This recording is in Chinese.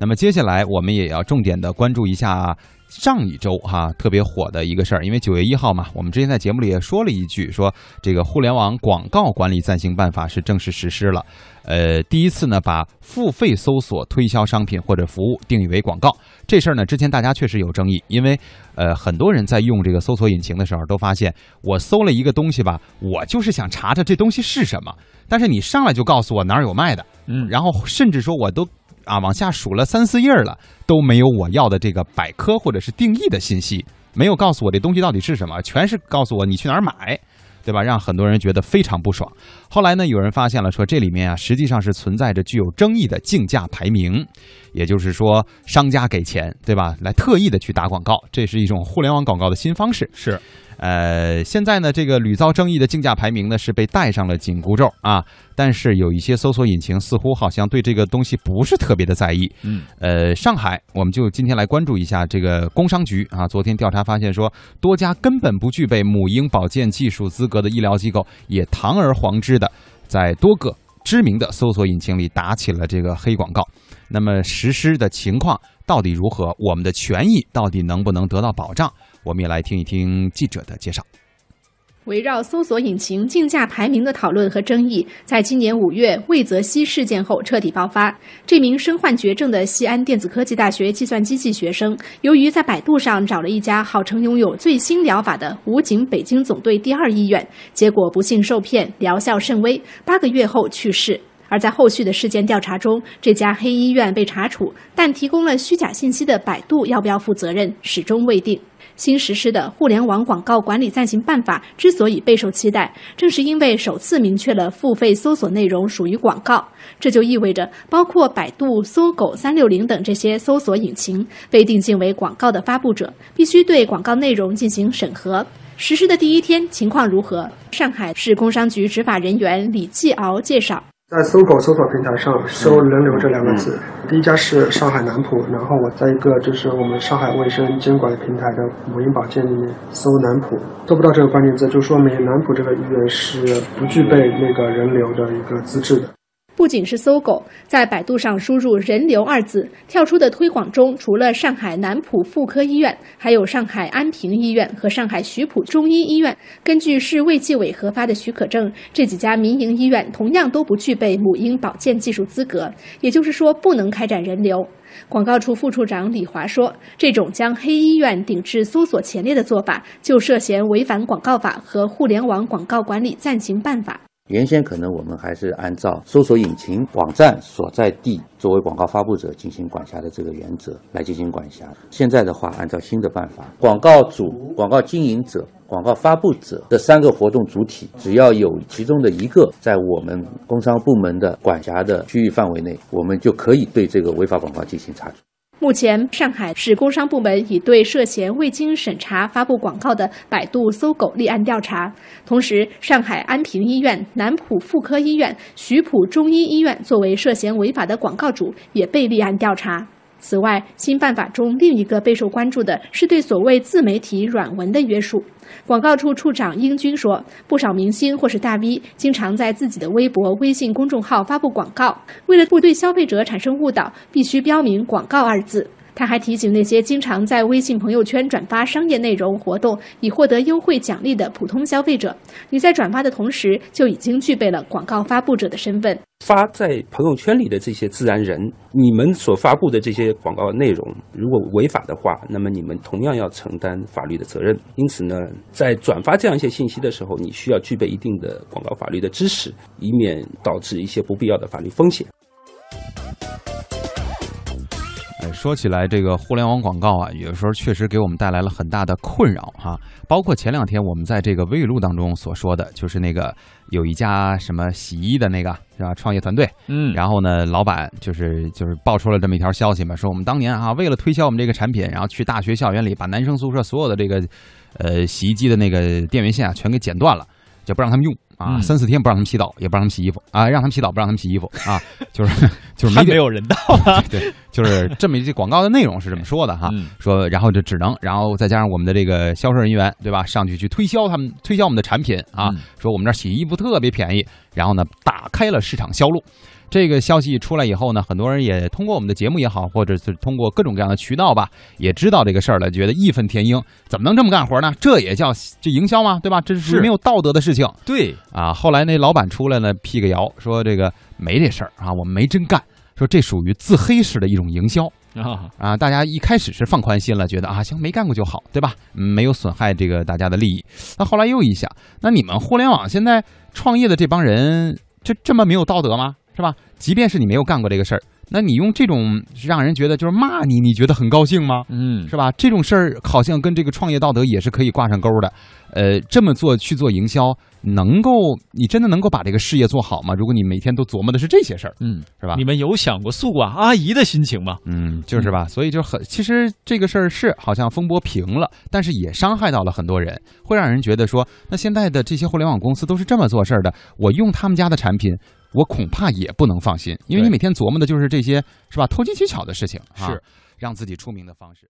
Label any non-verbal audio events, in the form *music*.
那么接下来我们也要重点的关注一下上一周哈特别火的一个事儿，因为九月一号嘛，我们之前在节目里也说了一句，说这个互联网广告管理暂行办法是正式实施了。呃，第一次呢，把付费搜索推销商品或者服务定义为广告，这事儿呢，之前大家确实有争议，因为呃，很多人在用这个搜索引擎的时候都发现，我搜了一个东西吧，我就是想查查这东西是什么，但是你上来就告诉我哪儿有卖的，嗯然后甚至说我都啊往下数了三四页了，都没有我要的这个百科或者是定义的信息，没有告诉我这东西到底是什么，全是告诉我你去哪儿买。对吧？让很多人觉得非常不爽。后来呢，有人发现了，说这里面啊，实际上是存在着具有争议的竞价排名，也就是说，商家给钱，对吧？来特意的去打广告，这是一种互联网广告的新方式。是，呃，现在呢，这个屡遭争议的竞价排名呢，是被带上了紧箍咒啊。但是有一些搜索引擎似乎好像对这个东西不是特别的在意。嗯，呃，上海，我们就今天来关注一下这个工商局啊。昨天调查发现说，多家根本不具备母婴保健技术资格的医疗机构，也堂而皇之的在多个知名的搜索引擎里打起了这个黑广告。那么实施的情况到底如何？我们的权益到底能不能得到保障？我们也来听一听记者的介绍。围绕搜索引擎竞价排名的讨论和争议，在今年五月魏则西事件后彻底爆发。这名身患绝症的西安电子科技大学计算机系学生，由于在百度上找了一家号称拥有最新疗法的武警北京总队第二医院，结果不幸受骗，疗效甚微，八个月后去世。而在后续的事件调查中，这家黑医院被查处，但提供了虚假信息的百度要不要负责任，始终未定。新实施的《互联网广告管理暂行办法》之所以备受期待，正是因为首次明确了付费搜索内容属于广告。这就意味着，包括百度、搜狗、三六零等这些搜索引擎被定性为广告的发布者，必须对广告内容进行审核。实施的第一天情况如何？上海市工商局执法人员李继敖介绍。在搜狗搜索平台上搜“人流”这两个字，第一家是上海南浦，然后我在一个就是我们上海卫生监管平台的母婴保健里面搜南浦，搜不到这个关键字，就说明南浦这个医院是不具备那个人流的一个资质的。不仅是搜狗，在百度上输入“人流”二字，跳出的推广中，除了上海南浦妇科医院，还有上海安平医院和上海徐浦中医医院。根据市卫计委核发的许可证，这几家民营医院同样都不具备母婴保健技术资格，也就是说，不能开展人流。广告处副处长李华说：“这种将黑医院顶至搜索前列的做法，就涉嫌违反广告法和互联网广告管理暂行办法。”原先可能我们还是按照搜索引擎网站所在地作为广告发布者进行管辖的这个原则来进行管辖。现在的话，按照新的办法，广告主、广告经营者、广告发布者这三个活动主体，只要有其中的一个在我们工商部门的管辖的区域范围内，我们就可以对这个违法广告进行查处。目前，上海市工商部门已对涉嫌未经审查发布广告的百度、搜狗立案调查。同时，上海安平医院、南浦妇科医院、徐浦中医医院作为涉嫌违法的广告主，也被立案调查。此外，新办法中另一个备受关注的是对所谓自媒体软文的约束。广告处处长英军说，不少明星或是大 V 经常在自己的微博、微信公众号发布广告，为了不对消费者产生误导，必须标明“广告”二字。他还提醒那些经常在微信朋友圈转发商业内容活动以获得优惠奖励的普通消费者，你在转发的同时就已经具备了广告发布者的身份。发在朋友圈里的这些自然人，你们所发布的这些广告内容，如果违法的话，那么你们同样要承担法律的责任。因此呢，在转发这样一些信息的时候，你需要具备一定的广告法律的知识，以免导致一些不必要的法律风险。哎，说起来，这个互联网广告啊，有时候确实给我们带来了很大的困扰哈。包括前两天我们在这个微语录当中所说的，就是那个有一家什么洗衣的那个是吧，创业团队，嗯然后呢，老板就是就是爆出了这么一条消息嘛，说我们当年啊，为了推销我们这个产品，然后去大学校园里把男生宿舍所有的这个呃洗衣机的那个电源线啊全给剪断了，就不让他们用啊，嗯三四天不让他们洗澡，也不让他们洗衣服啊，让他们洗澡不让他们洗衣服啊，就是就是没没有人道 *laughs* 了。对，就是这么一这广告的内容是这么说的哈，嗯说然后就只能，然后再加上我们的这个销售人员对吧，上去去推销他们推销我们的产品啊，嗯说我们这洗衣服特别便宜，然后呢打开了市场销路。这个消息出来以后呢，很多人也通过我们的节目也好，或者是通过各种各样的渠道吧，也知道这个事儿了，觉得义愤填膺，怎么能这么干活呢？这也叫这营销吗？对吧？这是属于没有道德的事情对，啊。后来那老板出来呢，辟个谣，说这个没这事儿啊，我们没真干，说这属于自黑式的一种营销。*laughs* 啊，啊，大家一开始是放宽心了，觉得啊，行，没干过就好，对吧？嗯没有损害这个大家的利益。那后来又一想，那你们互联网现在创业的这帮人，就这么没有道德吗？是吧？即便是你没有干过这个事儿，那你用这种让人觉得就是骂你，你觉得很高兴吗？嗯，是吧？这种事儿好像跟这个创业道德也是可以挂上钩的。呃，这么做去做营销，能够你真的能够把这个事业做好吗？如果你每天都琢磨的是这些事儿，嗯，是吧你？们有想过宿管阿姨的心情吗？嗯，就是吧，所以就很，其实这个事儿是好像风波平了，但是也伤害到了很多人，会让人觉得说，那现在的这些互联网公司都是这么做事儿的，我用他们家的产品，我恐怕也不能放心，因为你每天琢磨的就是这些是吧，投机取巧的事情，啊是。让自己出名的方式。